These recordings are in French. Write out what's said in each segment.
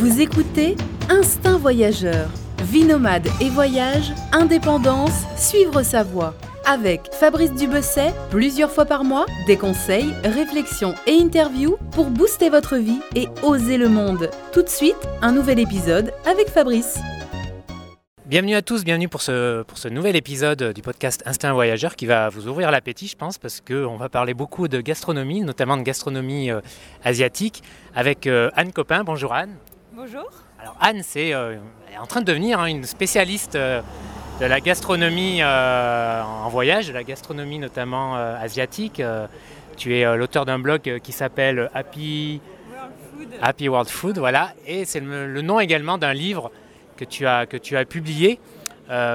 Vous écoutez Instinct Voyageur. Vie nomade et voyage, indépendance, suivre sa voie. Avec Fabrice Dubesset, plusieurs fois par mois, des conseils, réflexions et interviews pour booster votre vie et oser le monde. Tout de suite, un nouvel épisode avec Fabrice. Bienvenue à tous, bienvenue pour ce, nouvel épisode du podcast Instinct Voyageur qui va vous ouvrir l'appétit, je pense, parce qu'on va parler beaucoup de gastronomie, notamment de gastronomie euh, asiatique, avec euh, Anne Copin. Bonjour Anne. Bonjour. Alors Anne, c'est euh, est en train de devenir hein, une spécialiste euh, de la gastronomie euh, en voyage, de la gastronomie notamment asiatique. Tu es l'auteur d'un blog qui s'appelle Happy, World Food. Happy World Food, voilà, et c'est le, le nom également d'un livre que tu as, que tu as publié.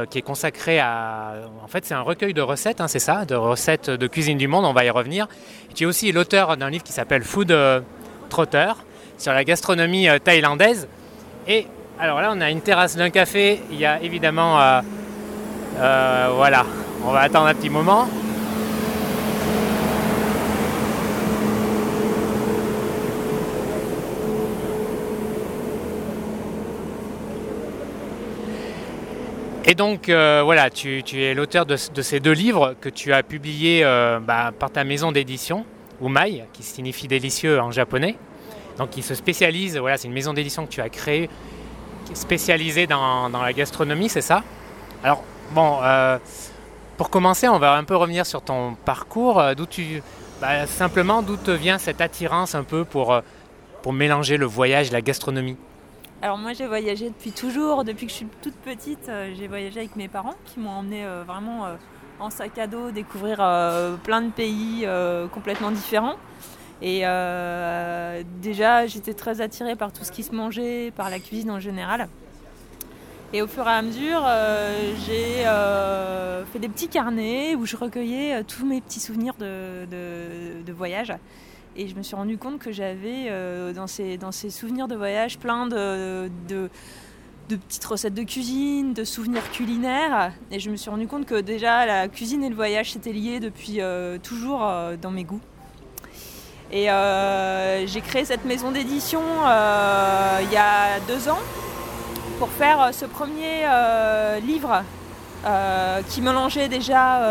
qui est consacré à... En fait, c'est un recueil de recettes, hein, c'est ça, de recettes de cuisine du monde, on va y revenir. tu es aussi l'auteur d'un livre qui s'appelle Food Trotter, sur la gastronomie euh, thaïlandaise. Et alors là, on a une terrasse d'un café, il y a évidemment... euh, euh, voilà, on va attendre un petit moment. Et donc voilà, tu, es l'auteur de, ces deux livres que tu as publiés bah, par ta maison d'édition, Umai, qui signifie délicieux en japonais. Donc qui se spécialise, voilà, c'est une maison d'édition que tu as créée, spécialisée dans, la gastronomie, c'est ça? Alors bon, euh, pour commencer, on va un peu revenir sur ton parcours, euh, d'où tu, bah, simplement d'où te vient cette attirance un peu pour, euh, mélanger le voyage et la gastronomie? Alors moi j'ai voyagé depuis toujours, depuis que je suis toute petite, j'ai voyagé avec mes parents qui m'ont emmené vraiment en sac à dos découvrir plein de pays complètement différents. Et euh, déjà j'étais très attirée par tout ce qui se mangeait, par la cuisine en général. Et au fur et à mesure, euh, j'ai euh, fait des petits carnets où je recueillais tous mes petits souvenirs de, voyage. Et je me suis rendu compte que j'avais dans, ces, dans ces souvenirs de voyage plein de, de, petites recettes de cuisine, de souvenirs culinaires. Et je me suis rendu compte que déjà la cuisine et le voyage s'étaient liés depuis toujours dans mes goûts. Et euh, j'ai créé cette maison d'édition euh, il y a deux ans pour faire euh, ce premier livre qui mélangeait déjà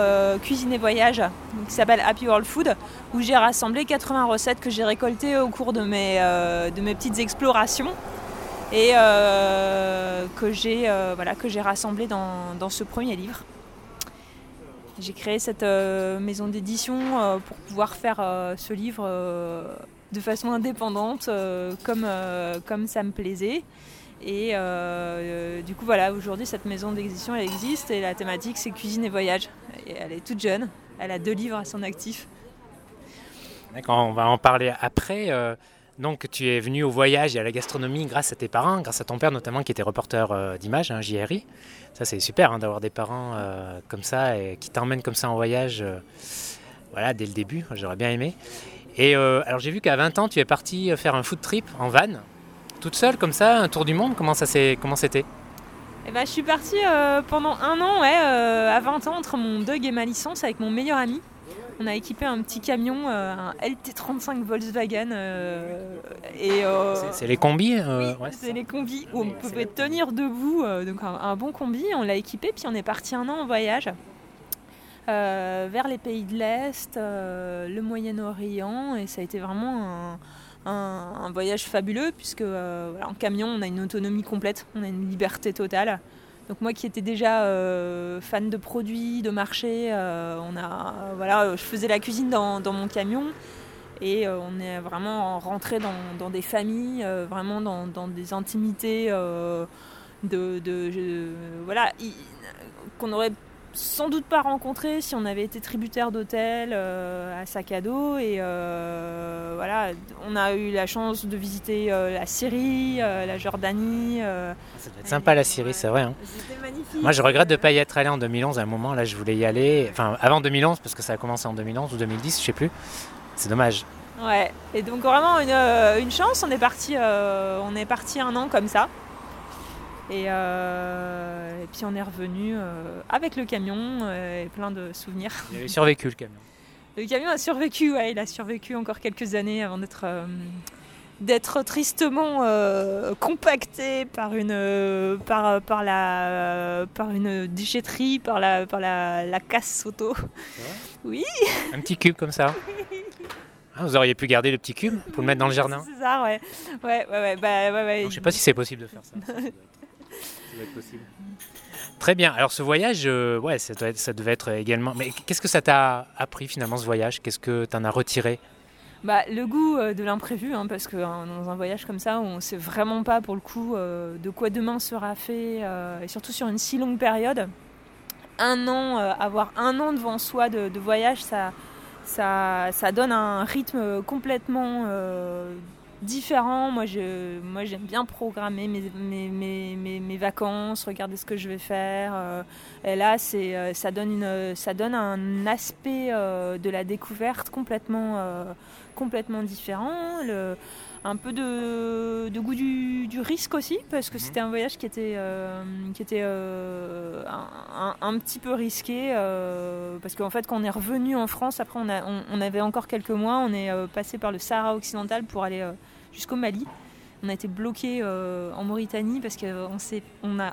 cuisine et voyage, qui s'appelle Happy World Food, où j'ai rassemblé 80 recettes que j'ai récoltées au cours de mes, de mes petites explorations et que j'ai voilà, rassemblées dans, dans ce premier livre. J'ai créé cette euh, maison d'édition euh, pour pouvoir faire euh, ce livre de façon indépendante, comme, comme ça me plaisait. Et du coup, voilà, aujourd'hui, cette maison d'édition, elle existe et la thématique, c'est cuisine et voyage. Elle est toute jeune, elle a deux livres à son actif. D'accord, on va en parler après. Donc, tu es venu au voyage et à la gastronomie grâce à tes parents, grâce à ton père notamment qui était reporter euh, d'images, hein, JRI. Ça, c'est super hein, d'avoir des parents euh, comme ça et qui t'emmènent comme ça en voyage. euh, voilà, dès le début, j'aurais bien aimé. Et euh, alors, j'ai vu qu'à 20 ans, tu es parti faire un food trip en van, toute seule comme ça, un tour du monde. Comment ça comment c'était? Et ben, je suis partie pendant un an, ouais, à 20 ans, entre mon Doug et ma licence avec mon meilleur ami. On a équipé un petit camion, euh, un LT35 Volkswagen. euh, et, euh, C'est- les combis Oui, ouais, c'est les combis où on pouvait tenir debout, donc un, un bon combi. On l'a équipé, puis on est parti un an en voyage vers les pays de l'Est, le Moyen-Orient, et ça a été vraiment un, un- un voyage fabuleux, puisque euh, voilà, en camion, on a une autonomie complète, on a une liberté totale. Donc moi qui étais déjà euh, fan de produits, de marché, euh, on a, voilà, je faisais la cuisine dans, mon camion. Et euh, on est vraiment rentré dans, des familles, euh, vraiment dans, des intimités euh, de, voilà, qu'on n'aurait sans doute pas rencontré si on avait été tributaire d'hôtels euh, à sac à dos. Et euh, voilà, on a eu la chance de visiter euh, la Syrie, la Jordanie. euh, Ça doit être sympa la Syrie, c'est vrai. hein. Magnifique. Moi, je regrette de ne pas y être allé en 2011. À un moment, là, je voulais y aller. Enfin, avant 2011, parce que ça a commencé en 2011 ou 2010, je sais plus. C'est dommage. Ouais, et donc vraiment une, une chance, on est parti on est parti un an comme ça. Et, euh, et puis on est revenu euh, avec le camion euh, et plein de souvenirs. Il avait survécu le camion. Le camion a survécu, ouais, il a survécu encore quelques années avant d'être d'être tristement compacté par une, par, par, la, par une déchetterie, par la, par la, la casse auto. Oui. Un petit cube comme ça. Ah, vous auriez pu garder le petit cube pour le mettre dans le jardin. C'est ça, ouais. Ouais, ouais, ouais. Bah, ouais, ouais. Je sais pas si c'est possible de faire ça. ça, doit être, possible. Très bien. Alors ce voyage, euh, ouais, ça, doit être- ça devait être également. Mais qu'est-ce que ça t'a appris finalement ce voyage? Qu'est-ce que tu en as retiré? Bah, le goût euh, de l'imprévu, hein, parce que hein, dans un voyage comme ça, on ne sait vraiment pas pour le coup euh, de quoi demain sera fait, euh, et surtout sur une si longue période. Un an, euh, avoir un an devant soi de, de voyage, ça, ça, ça donne un rythme complètement euh, différent. Moi, je, moi, j'aime bien programmer mes, mes, mes, mes, vacances, regarder ce que je vais faire. euh, et là, c'est, euh, ça, donne une, ça donne un aspect euh, de la découverte complètement, complètement différent. Le, un peu de, de goût du, du risque aussi, parce que Mhm. c'était un voyage qui était, euh, qui était euh, un, un- un petit peu risqué. euh, parce qu'en fait, quand on est revenu en France, après, on, a- on, on avait encore quelques mois, on est passé par le Sahara occidental pour aller jusqu'au Mali. On a été bloqué euh, en Mauritanie parce qu'on s'est, on a,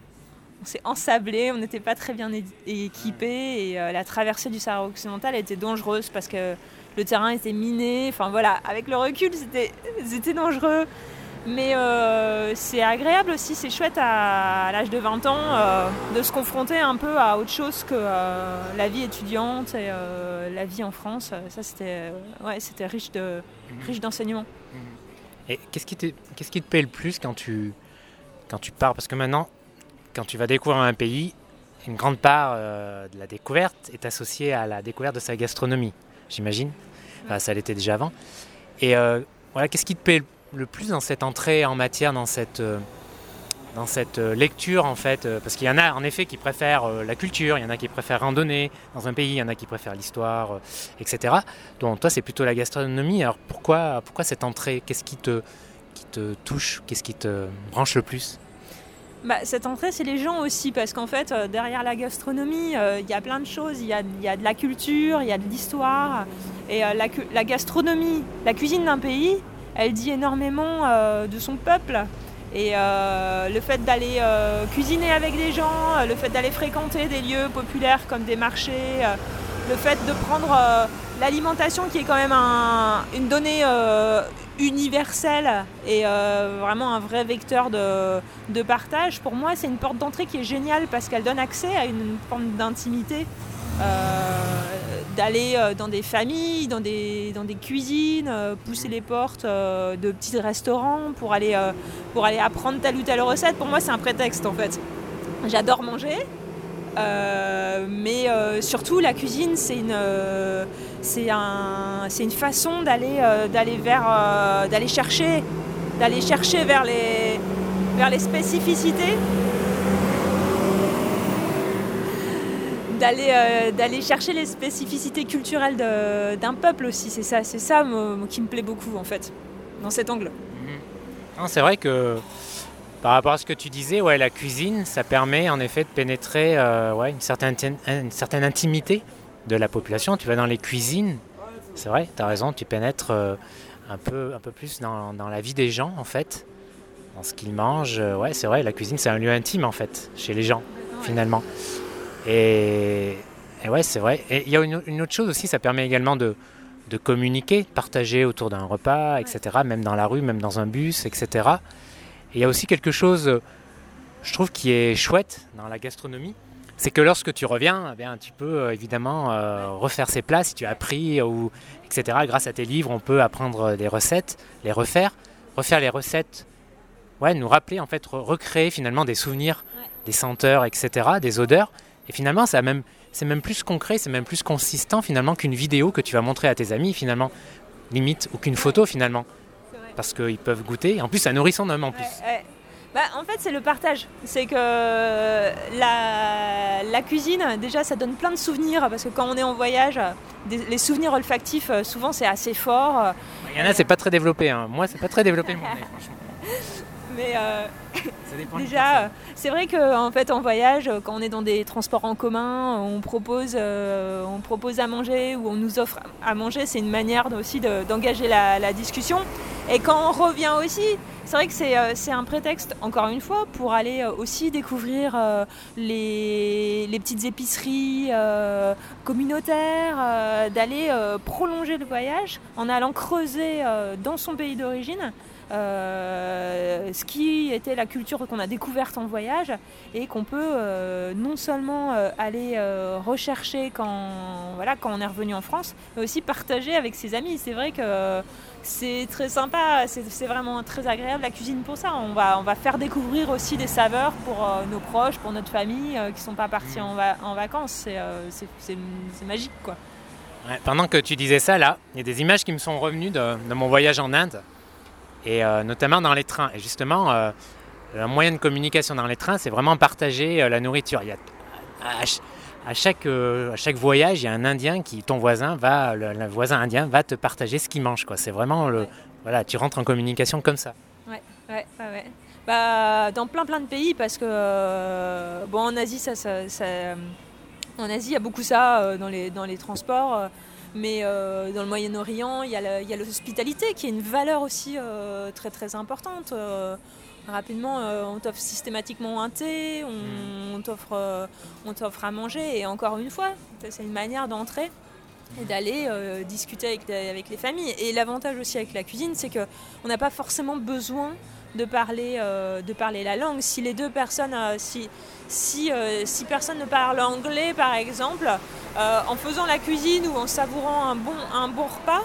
on s'est ensablé, on n'était pas très bien équipé et euh, la traversée du Sahara occidental était dangereuse parce que le terrain était miné. Enfin voilà, avec le recul, c'était, c'était dangereux. Mais euh, c'est agréable aussi, c'est chouette à, à l'âge de 20 ans euh, de se confronter un peu à autre chose que euh, la vie étudiante et euh, la vie en France. Ça, c'était, ouais, c'était riche, de, riche d'enseignements. Et qu'est-ce qui, te, qu'est-ce qui te plaît le plus quand tu, quand tu pars? Parce que maintenant, quand tu vas découvrir un pays, une grande part euh, de la découverte est associée à la découverte de sa gastronomie, j'imagine. Enfin, ça l'était déjà avant. Et euh, voilà, qu'est-ce qui te plaît le plus dans cette entrée en matière, dans cette, euh, dans cette euh, lecture en fait euh, Parce qu'il y en a en effet qui préfèrent euh, la culture, il y en a qui préfèrent randonner dans un pays, il y en a qui préfèrent l'histoire, etc. Donc toi, c'est plutôt la gastronomie. Alors pourquoi, pourquoi cette entrée? Qu'est-ce qui te, qui te touche? Qu'est-ce qui te branche le plus? Bah, cette entrée, c'est les gens aussi, parce qu'en fait, derrière la gastronomie, il y a plein de choses. Il y a, y a de la culture, il y a de l'histoire. Et la, gastronomie, la cuisine d'un pays, elle dit énormément de son peuple. Et euh, le fait d'aller euh, cuisiner avec des gens, euh, le fait d'aller fréquenter des lieux populaires comme des marchés, le fait de prendre l'alimentation qui est quand même un- une donnée universelle et vraiment un vrai vecteur de, de partage, pour moi, c'est une porte d'entrée qui est géniale parce qu'elle donne accès à une forme d'intimité. D'aller euh, dans des familles, dans des, dans des cuisines, euh, pousser les portes euh, de petits restaurants pour aller, pour aller apprendre telle ou telle recette. Pour moi, c'est un prétexte en fait. J'adore manger, mais surtout la cuisine, c'est une, un, une façon d'aller, vers, d'aller chercher, d'aller chercher vers les, vers les spécificités, d'aller, euh, d'aller chercher les spécificités culturelles d'un peuple aussi. C'est ça, c'est ça moi, qui me plaît beaucoup en fait, dans cet angle. Non, C'est vrai que par rapport à ce que tu disais, ouais, la cuisine, ça permet en effet de pénétrer euh, ouais, une, certaine, une certaine intimité de la population. Tu vas dans les cuisines, c'est vrai, tu as raison, tu pénètres euh, un, peu, un peu plus dans, dans la vie des gens en fait, dans ce qu'ils mangent. Ouais, c'est vrai, la cuisine c'est un lieu intime en fait, chez les gens finalement. Et, et ouais, c'est vrai. Et il y a une, une autre chose aussi, ça permet également de, de communiquer, de partager autour d'un repas, etc., même dans la rue, même dans un bus, etc. Et il y a aussi quelque chose, je trouve, qui est chouette dans la gastronomie, c'est que lorsque tu reviens, eh bien, tu peux euh, évidemment euh, refaire ces plats si tu as appris, ou, etc. Grâce à tes livres, on peut apprendre des recettes, les refaire, refaire les recettes, ouais, nous rappeler, en fait, re- recréer finalement des souvenirs, des senteurs, etc., des odeurs. Et finalement, a même, c'est même plus concret, c'est même plus consistant finalement qu'une vidéo que tu vas montrer à tes amis, finalement, limite, ou qu'une photo finalement, parce qu'ils peuvent goûter. En plus, ça nourrit son homme en plus. Ouais, ouais. Bah, en fait, c'est le partage. C'est que la, la cuisine, déjà, ça donne plein de souvenirs parce que quand on est en voyage, des- les souvenirs olfactifs, euh, souvent, c'est assez fort. Il y en a, c'est pas très développé. hein. Moi, c'est pas très développé mon nez, franchement. Mais euh, déjà, euh, c'est vrai qu'en fait, en voyage, euh, quand on est dans des transports en commun, on propose, euh, on propose à manger ou on nous offre à manger. C'est une manière aussi de- d'engager la, la discussion. Et quand on revient aussi, c'est vrai que c'est un prétexte, encore une fois, pour aller aussi découvrir les, les petites épiceries communautaires, d'aller prolonger le voyage en allant creuser dans son pays d'origine euh, ce qui était la culture qu'on a découverte en voyage et qu'on peut euh, non seulement euh, aller rechercher quand, voilà, quand on est revenu en France, mais aussi partager avec ses amis. C'est vrai que c'est très sympa, c'est vraiment très agréable la cuisine pour ça. On va, on va faire découvrir aussi des saveurs pour nos proches, pour notre famille qui ne sont pas partis en, va- en vacances. C'est magique quoi. Ouais, pendant que tu disais ça, là, il y a des images qui me sont revenues de, de mon voyage en Inde, et euh, notamment dans les trains. Et justement, euh, le moyen de communication dans les trains, c'est vraiment partager euh, la nourriture. Il y a, à, ch- à chaque, euh, à chaque voyage, il y a un Indien qui, ton voisin, va, le, voisin indien va te partager ce qu'il mange. C'est vraiment le, voilà, tu rentres en communication comme ça. Ouais, ouais, ouais. Bah, dans plein plein de pays parce que euh, bon en Asie ça, ça- euh, en Asie il y a beaucoup ça euh, dans les dans les transports euh, mais euh, dans le Moyen-Orient il y a l'hospitalité qui est une valeur aussi euh, très très importante. Euh, rapidement on t'offre systématiquement un thé on, on t'offre euh, on t'offre à manger. Et encore une fois c'est une manière d'entrer et d'aller discuter avec, les- avec les familles. Et l'avantage aussi avec la cuisine, c'est que on n'a pas forcément besoin de parler, euh, de parler la langue. Si les deux personnes, euh, si, si, euh, si personne ne parle anglais par exemple, en faisant la cuisine ou en savourant un bon, un bon repas,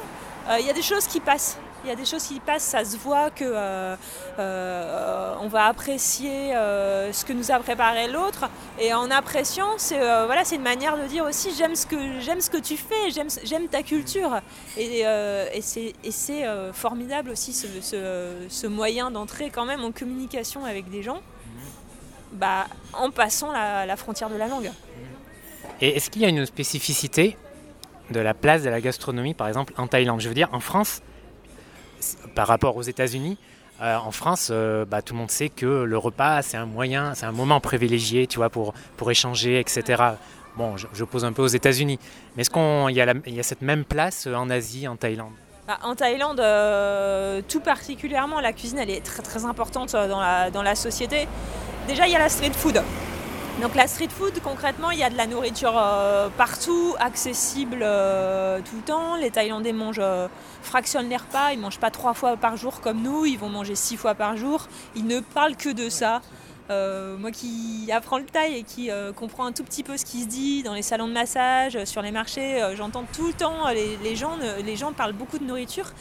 il y a des choses qui passent. Il y a des choses qui passent, ça se voit que euh, euh, on va apprécier euh, ce que nous a préparé l'autre. Et en appréciant, c'est voilà, c'est une manière de dire aussi j'aime ce que j'aime ce que tu fais, j'aime j'aime ta culture. Et, et c'est formidable aussi ce, ce- moyen d'entrer quand même en communication avec des gens, bah en passant la, la frontière de la langue. Et est-ce qu'il y a une spécificité de la place de la gastronomie, par exemple, en Thaïlande? Je veux dire, en France, par rapport aux États-Unis, euh, en France, euh, bah, tout le monde sait que le repas, c'est un moyen, c'est un moment privilégié, tu vois, pour, échanger, etc. Bon, je, pose un peu aux États-Unis, mais est-ce qu'il y, a cette même place euh, en Asie, en Thaïlande? Bah, en Thaïlande, tout particulièrement, la cuisine elle est très importante dans la, dans la société. Déjà, il y a la street food. Donc la street food, concrètement, il y a de la nourriture euh, partout, accessible euh, tout le temps. Les Thaïlandais mangent, euh, fractionnent les repas, ils mangent pas trois fois par jour comme nous, ils vont manger six fois par jour. Ils ne parlent que de ça. Moi qui apprends le thaï et qui comprends un tout petit peu ce qui se dit dans les salons de massage, sur les marchés, j'entends tout le temps les, les gens, les gens parlent beaucoup de nourriture.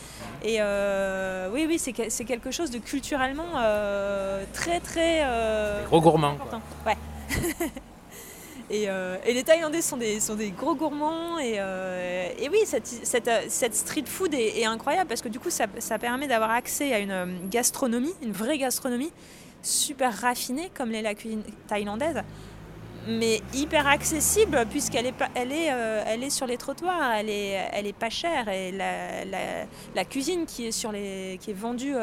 Et oui, oui, c'est que- c'est quelque chose de culturellement très, très Gros gourmand. quoi. important. Ouais. et, euh, et les Thaïlandais sont des, sont des gros gourmands. Et, euh, oui, cette, cette, street food est, incroyable parce que du coup, ça, permet d'avoir accès à une euh, gastronomie, une vraie gastronomie, super raffinée comme l'est la cuisine thaïlandaise. Mais hyper accessible puisqu'elle est, elle est, elle est sur les trottoirs, elle est, elle est pas chère et la, cuisine qui est, sur les, qui est vendue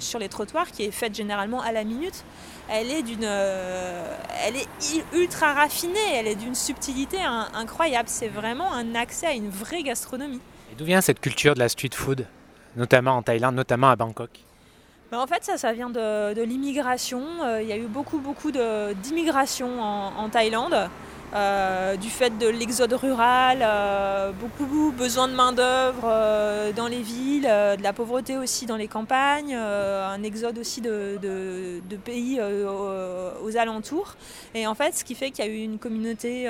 sur les trottoirs, qui est faite généralement à la minute, elle est d'une, euh, elle est ultra raffinée, elle est d'une subtilité in- incroyable. C'est vraiment un accès à une vraie gastronomie. Et d'où vient cette culture de la street food, notamment en Thaïlande, notamment à Bangkok? Ben, en fait, ça, ça vient de, de l'immigration. Euh, Il y a eu beaucoup, beaucoup d'immigration en, en Thaïlande. Euh, du fait de l'exode rural, euh, beaucoup besoin de main-d'œuvre euh, dans les villes, de la pauvreté aussi dans les campagnes, un exode aussi de, pays aux, alentours. Et en fait, ce qui fait qu'il y a eu une communauté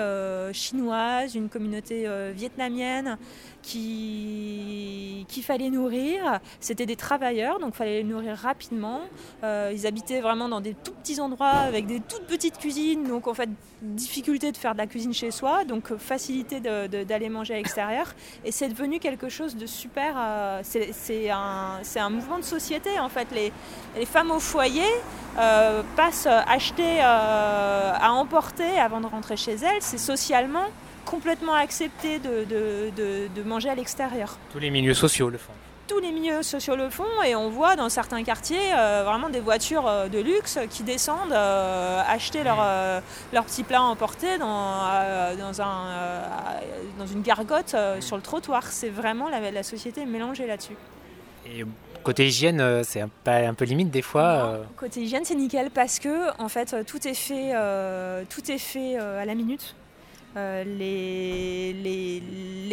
chinoise, une communauté vietnamienne qui- fallait nourrir. C'était des travailleurs, donc il fallait les nourrir rapidement. Ils habitaient vraiment dans des tout petits endroits avec des toutes petites cuisines, donc en fait difficulté de faire de la cuisine chez soi, donc euh, facilité d'aller manger à l'extérieur. Et c'est devenu quelque chose de super. euh, c'est un, mouvement de société en fait. Les, femmes au foyer euh, passent acheter à emporter avant de rentrer chez elles. C'est socialement complètement accepté de- de manger à l'extérieur. Tous les milieux sociaux le font. Tous les milieux sociaux le font et on voit dans certains quartiers vraiment des voitures de luxe qui descendent acheter leur, leur petit plat emporté dans, dans, un, dans une gargote sur le trottoir. C'est vraiment la, la société mélangée là-dessus. Et côté hygiène, c'est un, un, peu limite des fois. Côté hygiène, c'est nickel parce que en fait tout est fait, tout est fait à la minute. Euh, les, les,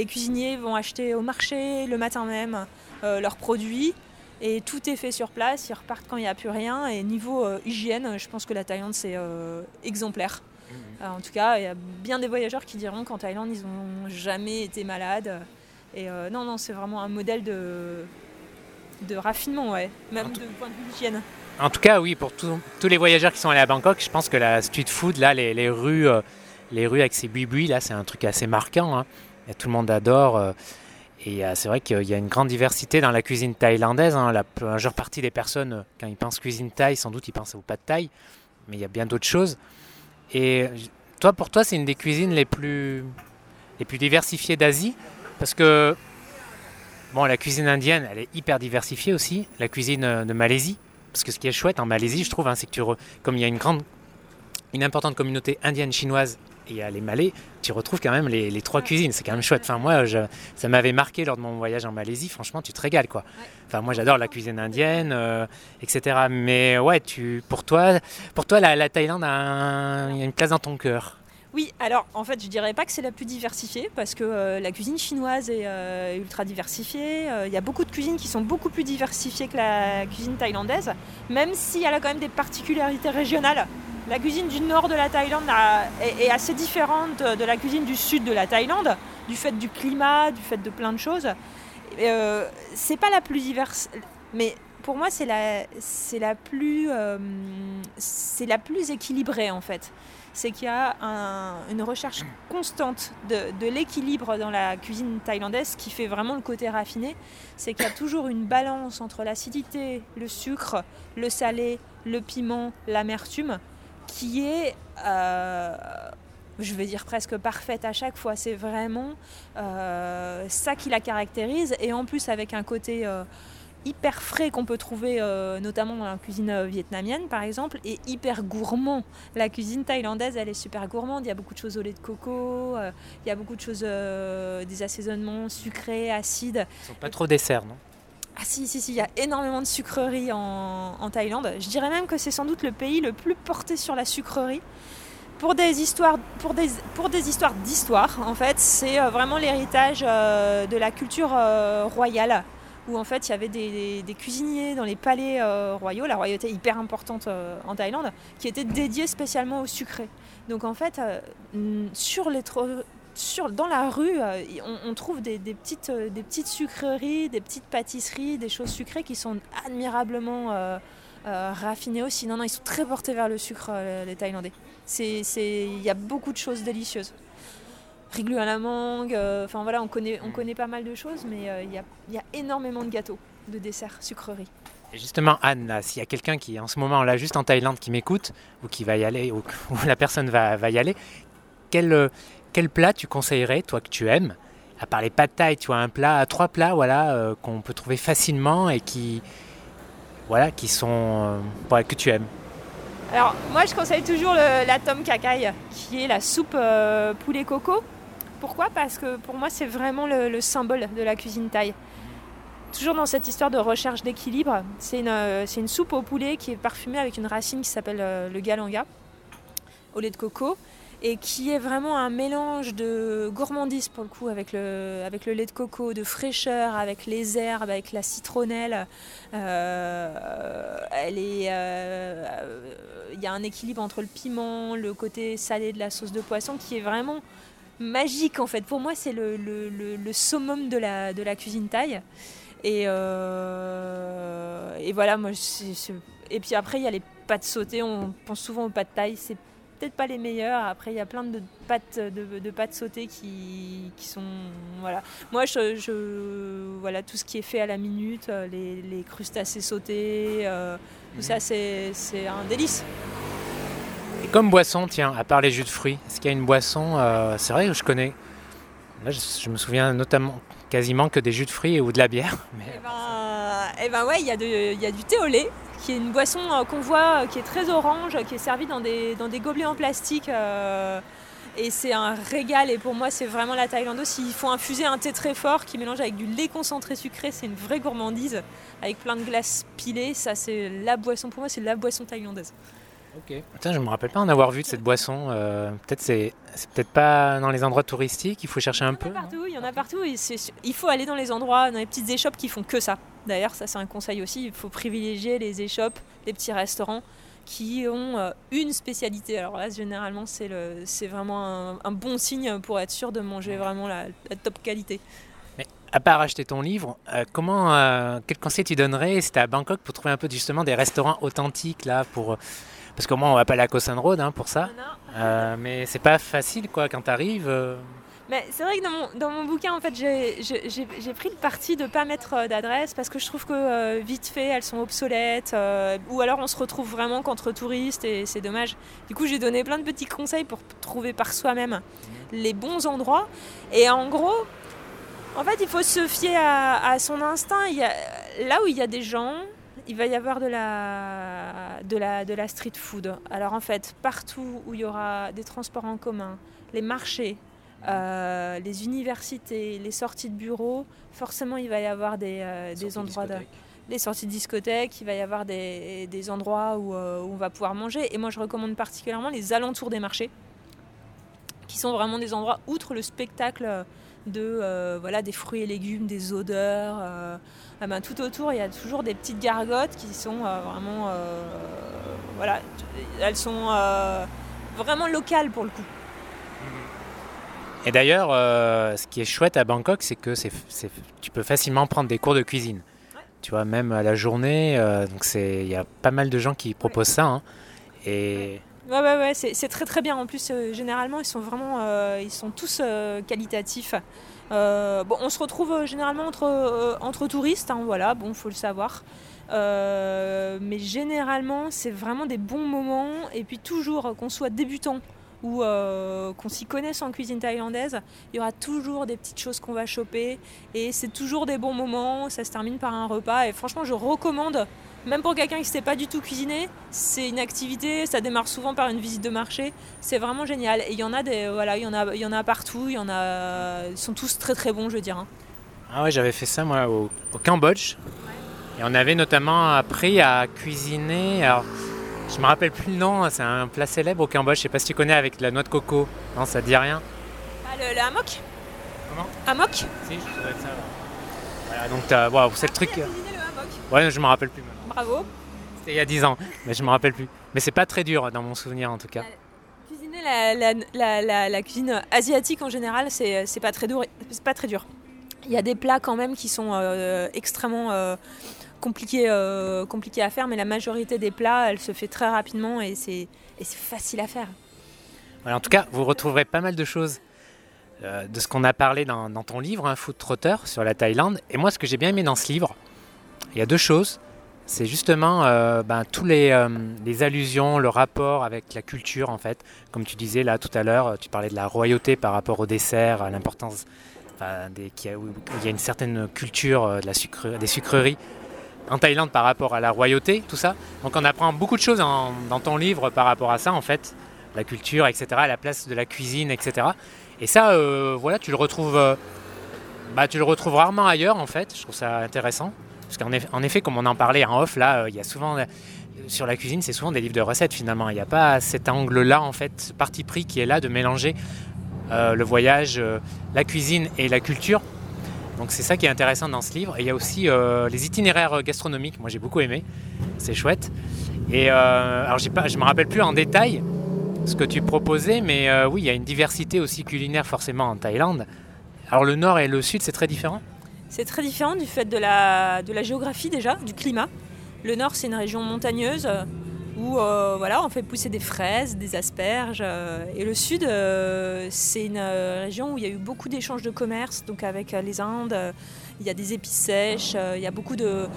cuisiniers vont acheter au marché le matin même euh, leurs produits et tout est fait sur place, ils repartent quand il n'y a plus rien. Et niveau euh, hygiène, je pense que la Thaïlande c'est exemplaire. Mmh. en tout cas, il y a bien des voyageurs qui diront qu'en Thaïlande ils n'ont jamais été malades. Et non, non, c'est vraiment un modèle de, de raffinement, ouais, même de point de vue hygiène. En tout cas, oui, pour tous les voyageurs qui sont allés à Bangkok, je pense que la street food, là, les, les rues les rues avec ces buis là, c'est un truc assez marquant. Hein. Et tout le monde adore. Euh, et euh, c'est vrai qu'il y a une grande diversité dans la cuisine thaïlandaise. Hein. La majeure partie des personnes, euh, quand ils pensent cuisine thaï, sans doute ils pensent au pas de thaï. Mais il y a bien d'autres choses. Et toi, pour toi, c'est une des cuisines les plus, les plus diversifiées d'Asie? Parce que, bon, la cuisine indienne, elle est hyper diversifiée aussi. La cuisine de Malaisie. Parce que ce qui est chouette en Malaisie, je trouve, hein, c'est que comme il y a une grande, une importante communauté indienne chinoise et à les Malais, tu retrouves quand même les, trois cuisines. C'est quand même chouette. Enfin, moi, ça m'avait marqué lors de mon voyage en Malaisie. Franchement, tu te régales, quoi. Enfin, moi, j'adore la cuisine indienne, euh, etc. Mais ouais, tu, pour toi, pour toi, la, Thaïlande a, une place dans ton cœur. Oui, alors en fait, je dirais pas que c'est la plus diversifiée parce que euh, la cuisine chinoise est euh, ultra diversifiée. Il y a beaucoup de cuisines qui sont beaucoup plus diversifiées que la cuisine thaïlandaise, même si elle a quand même des particularités régionales. La cuisine du nord de la Thaïlande est, assez différente de la cuisine du sud de la Thaïlande, du fait du climat, du fait de plein de choses. Euh, c'est pas la plus diverse, mais pour moi c'est la, la euh, c'est la plus équilibrée en fait. C'est qu'il y a une recherche constante de, l'équilibre dans la cuisine thaïlandaise qui fait vraiment le côté raffiné. C'est qu'il y a toujours une balance entre l'acidité, le sucre, le salé, le piment, l'amertume qui est, euh, je vais dire presque parfaite à chaque fois. C'est vraiment euh, ça qui la caractérise. Et en plus, avec un côté euh, hyper frais qu'on peut trouver notamment dans la cuisine vietnamienne, par exemple, et hyper gourmand. La cuisine thaïlandaise, elle est super gourmande. Il y a beaucoup de choses au lait de coco, il y a beaucoup de choses, des assaisonnements sucrés, acides. Ils sont pas trop dessert, non? Ah si, si, si, il y a énormément de sucreries en, Thaïlande. Je dirais même que c'est sans doute le pays le plus porté sur la sucrerie. Pour des histoires, pour des, pour des histoires d'histoire, en fait, c'est euh, vraiment l'héritage euh, de la culture euh, royale, où en fait il y avait des, cuisiniers dans les palais royaux, la royauté hyper importante en Thaïlande, qui étaient dédiés spécialement au sucré. Donc en fait, sur les dans la rue, euh, on, trouve des, petites, euh, des petites sucreries, des petites pâtisseries, des choses sucrées qui sont admirablement euh, raffinées aussi. Non, non, ils sont très portés vers le sucre, les Thaïlandais. Il y a beaucoup de choses délicieuses. Riglu à la mangue, enfin voilà, on connaît, on connaît pas mal de choses, mais il y, a, énormément de gâteaux, de desserts, sucreries. justement, Anne, s'il y a quelqu'un qui, en ce moment, là, juste en Thaïlande, qui m'écoute, ou qui va y aller, ou, la personne va, va y aller, quel, quel plat tu conseillerais, toi que tu aimes? À part les pâtes thaï, tu vois, un plat, trois plats voilà, euh, qu'on peut trouver facilement et qui, voilà, qui sont, euh, que tu aimes. Alors, moi, je conseille toujours la tom kakai, qui est la soupe euh, poulet coco. Pourquoi? Parce que pour moi, c'est vraiment le, symbole de la cuisine thaï. Toujours dans cette histoire de recherche d'équilibre, c'est une, une, soupe au poulet qui est parfumée avec une racine qui s'appelle le galanga, au lait de coco et qui est vraiment un mélange de gourmandise pour le coup avec le, lait de coco, de fraîcheur, avec les herbes, avec la citronnelle. Euh, euh, il y a un équilibre entre le piment, le côté salé de la sauce de poisson qui est vraiment magique en fait. Pour moi, c'est le, le, le, summum de la, de la cuisine thaï. Et, euh, et voilà, moi, et puis après, il y a les pâtes sautées. On pense souvent aux pâtes thaï. C'est peut-être pas les meilleurs. Après, il y a plein de pâtes, de, pâtes sautées qui, sont. Voilà. Moi, je, Voilà, tout ce qui est fait à la minute, euh, les, crustacés sautés, euh, tout ça, mhm. c'est un délice. Et comme boisson, tiens, à part les jus de fruits, est-ce qu'il y a une boisson, euh, c'est vrai que je connais Là, je, me souviens notamment quasiment que des jus de fruits ou de la bière. mais- Eh ben, eh ben ouais, il y, a du thé au lait, qui est une boisson euh, qu'on voit, euh, qui est très orange, qui est servie dans des, gobelets en plastique. et c'est un régal. Et pour moi, c'est vraiment la Thaïlande aussi. Il faut infuser un thé très fort qui mélange avec du lait concentré sucré. C'est une vraie gourmandise, avec plein de glace pilée. Ça, c'est la boisson. Pour moi, c'est la boisson thaïlandaise. Putain, je me rappelle pas en avoir vu de cette boisson. euh, peut-être c'est c'est peut-être pas dans les endroits touristiques. Il faut chercher un Il peu. y en a non partout, il y en a partout. Et c'est- il faut aller dans les endroits, dans les petites échoppes qui font que ça. D'ailleurs, ça c'est un conseil aussi. Il faut privilégier les échoppes, les petits restaurants qui ont euh, une spécialité. Alors là, généralement, c'est le- c'est vraiment un, un bon signe pour être sûr de manger vraiment la, la top qualité. À part acheter ton livre, euh, comment, euh, quel conseil tu donnerais si à Bangkok pour trouver un peu justement des restaurants authentiques là pour parce qu'au moins on va pas aller à Koh San Road hein, pour ça. Euh, mais c'est pas facile quoi quand t'arrives. euh, Mais c'est vrai que dans mon, dans mon bouquin, en fait, j'ai- j'ai j'ai- j'ai pris le parti de ne pas mettre euh, d'adresse parce que je trouve que euh, vite fait, elles sont obsolètes. euh, ou alors on se retrouve vraiment qu'entre touristes et c'est dommage. Du coup, j'ai donné plein de petits conseils pour trouver par soi-même les bons endroits. Et en gros, en fait, il faut se fier à, à son instinct. Il y a, là où il y a des gens, il va y avoir de la, de, la, de la street food. Alors en fait, partout où il y aura des transports en commun, les marchés, euh, les universités, les sorties de bureaux, forcément il va y avoir des, euh, des endroits, de, les sorties de discothèques, il va y avoir des, des endroits où, euh, où on va pouvoir manger. Et moi je recommande particulièrement les alentours des marchés, qui sont vraiment des endroits outre le spectacle de euh, voilà des fruits et légumes, des odeurs. euh, ah ben, tout autour, il y a toujours des petites gargotes qui sont euh, vraiment voilà, elles sont vraiment locales pour le coup. Et d'ailleurs, ce qui est chouette à Bangkok, c'est que c'est, tu peux facilement prendre des cours de cuisine. Tu vois, même à la journée. donc c'est, il y a pas mal de gens qui proposent ça. hein. Et Ouais, ouais, ouais, c'est c'est très très bien. En plus, euh, généralement, ils sont vraiment, euh, ils sont tous euh, qualitatifs. Bon, on se retrouve généralement entre, entre touristes, hein, voilà, bon, faut le savoir. Mais généralement, c'est vraiment des bons moments. Et puis toujours, qu'on soit débutant ou qu'on s'y connaisse en cuisine thaïlandaise, il y aura toujours des petites choses qu'on va choper. Et c'est toujours des bons moments. Ça se termine par un repas. Et franchement, je recommande même pour quelqu'un qui ne sait pas du tout cuisiner, c'est une activité, ça démarre souvent par une visite de marché, c'est vraiment génial. Et il y en a des, voilà, il y en a, il y en a partout, il y en a, ils sont tous très très bons, je veux dire. hein. ah ouais, j'avais fait ça moi au, au Cambodge. Et on avait notamment appris à cuisiner. Alors, je me rappelle plus le nom. C'est un plat célèbre au Cambodge. Je sais pas si tu connais avec de la noix de coco. Non, ça te dit rien. Ah, le, le hammock? Comment? Hammock? Si, je ça. Voilà, donc waouh, c'est le truc. Ouais, je me rappelle plus. Bravo. C'était il y a 10 ans, mais je me rappelle plus. Mais c'est pas très dur dans mon souvenir en tout cas. Cuisiner la, la, la, la- la cuisine asiatique en général, c'est pas très dur. C'est pas très dur. Il y a des plats quand même qui sont euh, extrêmement euh, compliqués, euh, compliqués à faire, mais la majorité des plats, elle se fait très rapidement et c'est facile à faire. Voilà, en tout cas, vous retrouverez pas mal de choses euh, de ce qu'on a parlé dans, dans ton livre, un Food Trotter sur la Thaïlande. Et moi, ce que j'ai bien aimé dans ce livre, il y a deux choses. C'est justement euh, ben, tous les, euh, les allusions, le rapport avec la culture en fait. Comme tu disais là tout à l'heure, tu parlais de la royauté par rapport au dessert, l'importance qu'il y a- une certaine culture euh, des sucreries en Thaïlande par rapport à la royauté, tout ça. Donc on apprend beaucoup de choses dans ton livre par rapport à ça en fait, la culture, etc., la place de la cuisine, etc. Et ça, euh, voilà, tu le retrouves, euh, bah, tu le retrouves rarement ailleurs en fait. Je trouve ça intéressant parce qu'en eff- en effet, comme on en parlait en off, là, euh, il y a souvent euh, sur la cuisine, c'est souvent des livres de recettes finalement. Il n'y a pas cet angle-là en fait, ce parti pris qui est là de mélanger euh, le voyage, la cuisine et la culture. Donc c'est ça qui est intéressant dans ce livre. Et il y a aussi les itinéraires gastronomiques. Moi j'ai beaucoup aimé. C'est chouette. Et alors je me rappelle plus en détail ce que tu proposais, mais oui, il y a une diversité aussi culinaire forcément en Thaïlande. Alors le nord et le sud, c'est très différent. C'est très différent du fait de la, de la géographie déjà, du climat. Le nord, c'est une région montagneuse euh, où euh, voilà, on fait pousser des fraises, des asperges. euh, et le sud, c'est une région où il y a eu beaucoup d'échanges de commerce, donc avec les Indes. Il y a des épices sèches, euh, il y a beaucoup de,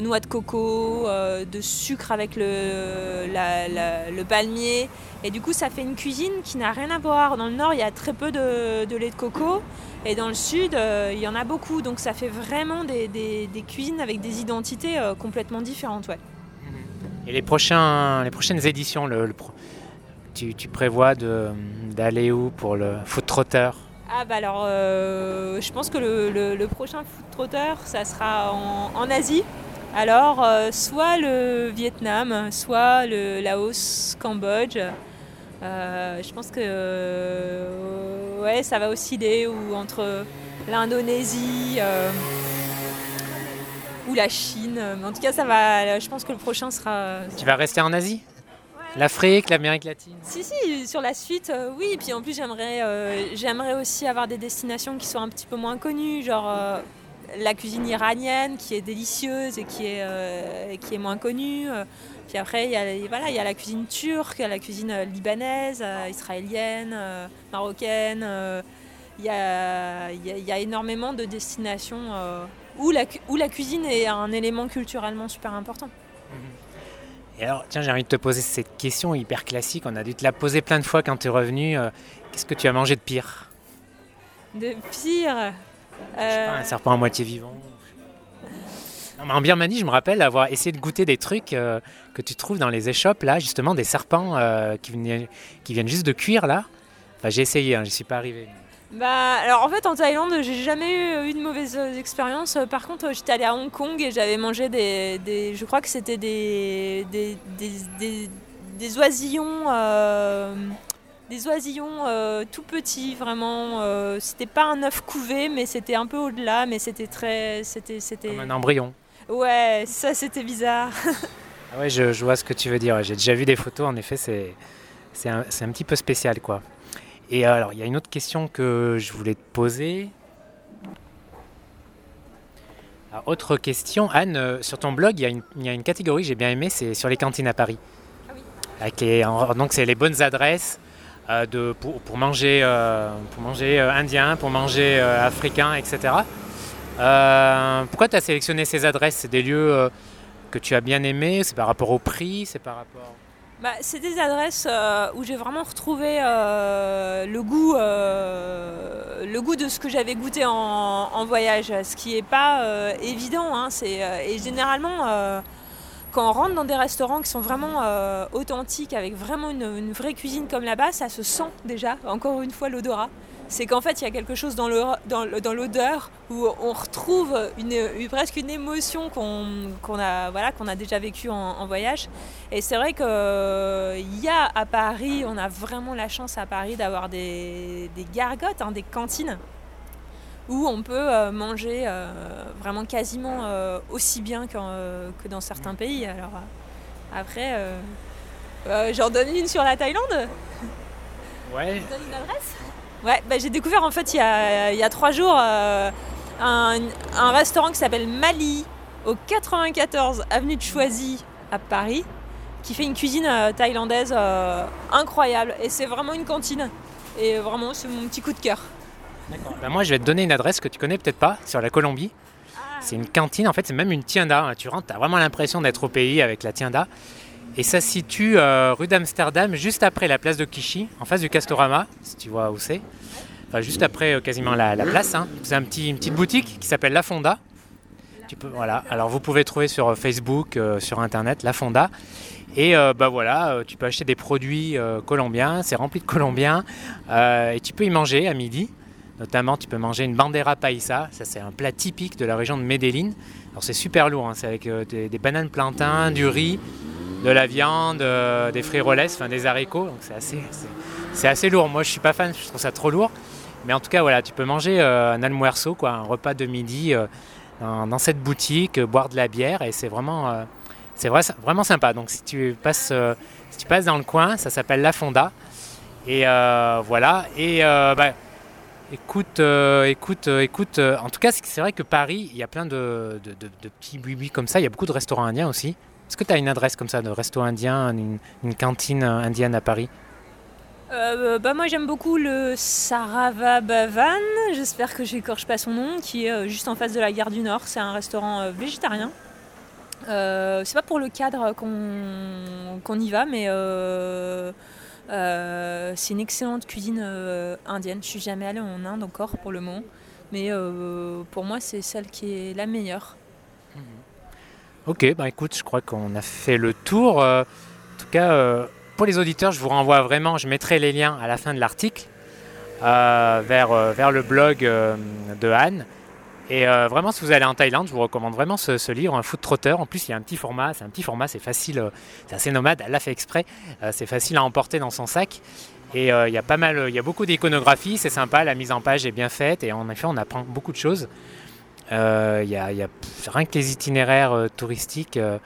noix de coco, euh, de sucre avec le, palmier. Et du coup, ça fait une cuisine qui n'a rien à voir. Dans le nord, il y a très peu de, lait de coco. Et dans le sud, euh, il y en a beaucoup. Donc ça fait vraiment des, cuisines avec des identités complètement différentes. Ouais. Et les, prochaines éditions, tu, tu prévois d'aller où pour le foot trotteur? Ah bah alors, euh, je pense que le, prochain foot trotteur, ça sera en, Asie. Alors, euh, soit le Vietnam, soit le Laos, Cambodge. Euh, je pense que ouais, ça va osciller ou entre l'Indonésie ou la Chine. Mais en tout cas, ça va. Je pense que le prochain sera. Tu vas rester en Asie? L'Afrique, l'Amérique latine Si, si, sur la suite, euh, oui. Puis en plus, j'aimerais, euh, j'aimerais aussi avoir des destinations qui soient un petit peu moins connues, genre euh, la cuisine iranienne qui est délicieuse et qui est, qui est moins connue. Puis après, il y, a, voilà, il y a la cuisine turque, la cuisine libanaise, israélienne, marocaine. Il y, a, y a- y a énormément de destinations où, la, où la cuisine est un élément culturellement super important. Et alors, tiens, j'ai envie de te poser cette question hyper classique. On a dû te la poser plein de fois quand tu es revenu. Euh, Qu'est-ce que tu as mangé de pire? De pire. Je sais euh, pas, Un serpent à moitié vivant Non, mais En Birmanie, je me rappelle avoir essayé de goûter des trucs euh, que tu trouves dans les échoppes, là, justement, des serpents euh, qui, venaient- qui viennent juste de cuire, là. Enfin, j'ai essayé, hein, je suis pas arrivé. Bah, alors en fait en Thaïlande j'ai jamais eu, eu de mauvaises euh, expériences. Euh, Par contre euh, j'étais allée à Hong Kong et j'avais mangé des, des- je crois que c'était des des, des, des- oisillons, euh, des oisillons euh, tout petits vraiment. euh, c'était pas un œuf couvé mais c'était un peu au-delà mais c'était très, c'était c'était. Comme un embryon. Ouais ça c'était bizarre. Ah Ouais, je, je vois ce que tu veux dire. J'ai déjà vu des photos, en effet, c'est c'est un, c'est un petit peu spécial, quoi. Et euh, alors, il y a une autre question que je voulais te poser. Alors, autre question, Anne, euh, sur ton blog, il y a une, il y a une catégorie que j'ai bien aimée, c'est sur les cantines à Paris. Ah oui. Avec les- en- donc, c'est les bonnes adresses euh, de, pour, pour manger, euh, pour manger euh, indien, pour manger euh, africain, etc. Euh, pourquoi tu as sélectionné ces adresses? C'est des lieux euh, que tu as bien aimés? C'est par rapport au prix? C'est par rapport... Bah, c'est des adresses euh, où j'ai vraiment retrouvé euh, le, goût, euh, le goût de ce que j'avais goûté en, voyage, ce qui n'est pas évident. hein, et généralement, quand on rentre dans des restaurants qui sont vraiment authentiques, avec vraiment une vraie cuisine comme là-bas, ça se sent déjà, encore une fois, l'odorat. C'est qu'en fait, il y a quelque chose dans, le, dans, l'odeur où on retrouve une, une- presque une émotion qu'on, a, voilà, qu'on a déjà vécue en, en voyage. Et c'est vrai qu'il y a à Paris, on a vraiment la chance à Paris d'avoir des, des gargotes, hein, des cantines, où on peut euh, manger euh, vraiment quasiment euh, aussi bien euh, que dans certains pays. Alors après, j'en donne une sur la Thaïlande. Ouais, Je donne une adresse Ouais, bah, j'ai découvert en fait il y a, il y a trois jours euh, un, un restaurant qui s'appelle Mali au 94 avenue de Choisy à Paris qui fait une cuisine euh, thaïlandaise euh, incroyable et c'est vraiment une cantine et vraiment c'est mon petit coup de cœur. Bah, moi je vais te donner une adresse que tu connais peut-être pas sur la Colombie. C'est une cantine, en fait c'est même une tienda. hein. Tu rentres, tu as vraiment l'impression d'être au pays avec la tienda. Et ça se situe euh, rue d'Amsterdam, juste après la place de Clichy, en face du Castorama, si tu vois où c'est. Enfin, juste après euh, quasiment la, la place. hein. C'est un petit, une petite boutique qui s'appelle La Fonda. Tu peux, voilà. Alors vous pouvez trouver sur euh, Facebook, sur Internet, La Fonda. Et bah voilà, tu peux acheter des produits colombiens, c'est rempli de colombiens. et tu peux y manger à midi. Notamment, tu peux manger une bandera paisa. Ça, c'est un plat typique de la région de Medellin. Alors, c'est super lourd. hein. C'est avec des, des bananes plantains, du riz, de la viande, euh, des enfin des haricots. Donc, c'est assez, lourd. Moi, je suis pas fan. Je trouve ça trop lourd. Mais en tout cas, voilà, tu peux manger euh, un almuerzo, quoi, un repas de midi euh, dans, cette boutique, boire de la bière, et c'est vraiment, sympa. Donc, si tu passes, dans le coin, ça s'appelle La Fonda. Et voilà. Et bah, Écoute, écoute, écoute. en tout cas, c'est vrai que Paris, il y a plein de, de, de- petits buis comme ça. Il y a beaucoup de restaurants indiens aussi. Est-ce que tu as une adresse comme ça de resto indien, une, cantine euh, indienne à Paris Euh, bah moi j'aime beaucoup le Saravabavan, j'espère que j'écorche pas son nom, qui est euh, juste en face de la gare du Nord. C'est un restaurant euh, végétarien. Euh, c'est pas pour le cadre qu'on y va, mais euh, euh, c'est une excellente cuisine euh, indienne. Je suis jamais allée en Inde encore pour le moment, mais euh, pour moi c'est celle qui est la meilleure. Ok, bah écoute, je crois qu'on a fait le tour. Euh, en tout cas, euh, pour les auditeurs, je vous renvoie vraiment, je mettrai les liens à la fin de l'article euh, vers, vers le blog de Anne. Et vraiment, si vous allez en Thaïlande, je vous recommande vraiment ce, livre, un food trotter. En plus, il y a un petit format, c'est un petit format, c'est facile, c'est assez nomade, elle l'a fait exprès, c'est facile à emporter dans son sac. Et il y a pas mal, il y a beaucoup d'iconographie, c'est sympa, la mise en page est bien faite et en effet, on apprend beaucoup de choses. Euh, Il il y a rien que les itinéraires euh, touristiques, euh,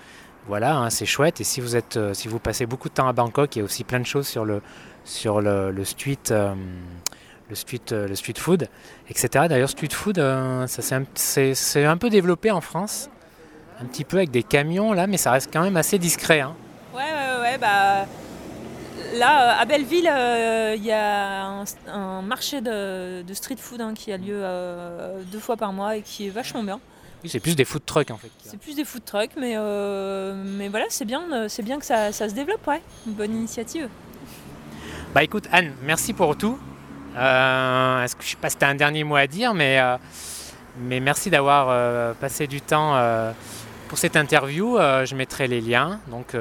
voilà, hein, c'est chouette. Et si vous êtes, euh, si vous passez beaucoup de temps à Bangkok, il y a aussi plein de choses sur le, sur le, street, euh, le street, euh, le street food, etc. D'ailleurs, street food, euh, c'est un, un peu développé en France, un petit peu avec des camions là, mais ça reste quand même assez discret. hein. Ouais, ouais, ouais, bah. Là, euh, à Belleville, euh, il y a un, un marché de, de street food hein, qui a lieu euh, deux fois par mois et qui est vachement bien. Oui, c'est plus des food trucks en fait. C'est plus des food trucks, mais, mais voilà, c'est bien, c'est bien que ça, ça se développe, ouais. Une bonne initiative. Bah écoute Anne, merci pour tout. Euh, est-ce que je sais pas si tu as un dernier mot à dire, mais, euh, mais merci d'avoir euh, passé du temps pour cette interview. Je mettrai les liens, donc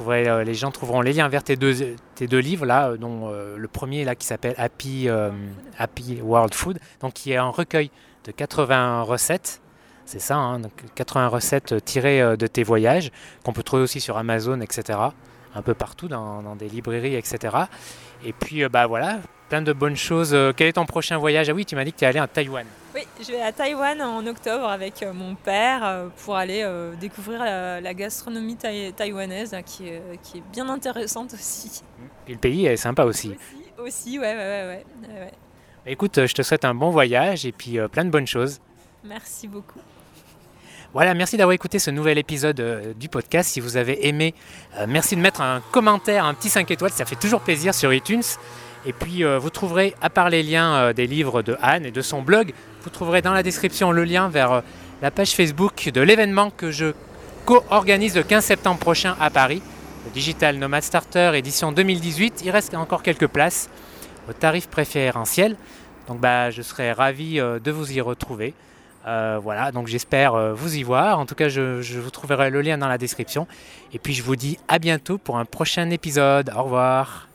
euh, les gens trouveront les liens vers tes deux, livres là, euh, dont euh, le premier là qui s'appelle Happy, Happy World Food, donc qui est un recueil de 80 recettes. C'est ça, hein, donc 80 recettes tirées de tes voyages, qu'on peut trouver aussi sur Amazon, etc. Un peu partout, dans, des librairies, etc. Et puis, bah voilà, plein de bonnes choses. Quel est ton prochain voyage? Ah oui, tu m'as dit que tu es allé à Taïwan. Je vais à Taïwan en octobre avec euh, mon père euh, pour aller euh, découvrir la, la gastronomie taï- taïwanaise hein, qui, est, qui est bien intéressante aussi. Puis le pays est sympa aussi. Aussi, aussi, ouais, ouais, ouais, ouais. Bah, écoute, je te souhaite un bon voyage et puis plein de bonnes choses. Merci beaucoup. Voilà, merci d'avoir écouté ce nouvel épisode du podcast. Si vous avez aimé, merci de mettre un commentaire, un petit 5 étoiles, ça fait toujours plaisir sur iTunes. Et puis vous trouverez, à part les liens des livres de Anne et de son blog, vous trouverez dans la description le lien vers euh, la page Facebook de l'événement que je co-organise le 15 septembre prochain à Paris, le Digital Nomad Starter édition 2018. Il reste encore quelques places au tarif préférentiel. Donc bah, je serai ravi euh, de vous y retrouver. Euh, voilà, donc j'espère vous y voir. En tout cas, je vous trouverai le lien dans la description. Et puis je vous dis à bientôt pour un prochain épisode. Au revoir.